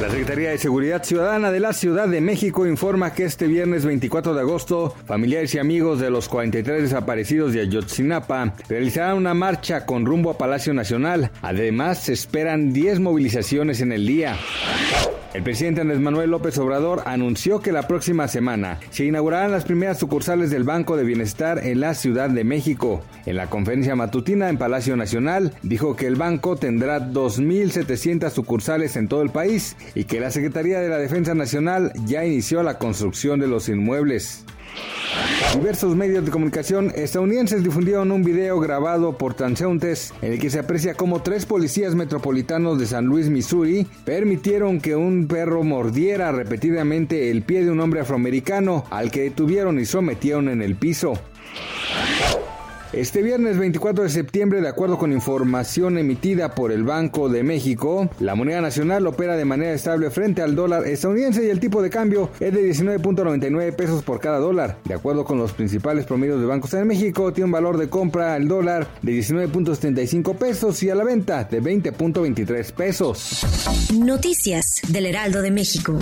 La Secretaría de Seguridad Ciudadana de la Ciudad de México informa que este viernes 24 de agosto, familiares y amigos de los 43 desaparecidos de Ayotzinapa realizarán una marcha con rumbo a Palacio Nacional. Además, se esperan 10 movilizaciones en el día. El presidente Andrés Manuel López Obrador anunció que la próxima semana se inaugurarán las primeras sucursales del Banco de Bienestar en la Ciudad de México. En la conferencia matutina en Palacio Nacional, dijo que el banco tendrá 2.700 sucursales en todo el país y que la Secretaría de la Defensa Nacional ya inició la construcción de los inmuebles. Diversos medios de comunicación estadounidenses difundieron un video grabado por transeúntes en el que se aprecia cómo tres policías metropolitanos de San Luis, Missouri, permitieron que un perro mordiera repetidamente el pie de un hombre afroamericano al que detuvieron y sometieron en el piso. Este viernes 24 de septiembre, de acuerdo con información emitida por el Banco de México, la moneda nacional opera de manera estable frente al dólar estadounidense y el tipo de cambio es de 19.99 pesos por cada dólar. De acuerdo con los principales promedios de bancos en México, tiene un valor de compra al dólar de 19.75 pesos y a la venta de 20.23 pesos. Noticias del Heraldo de México.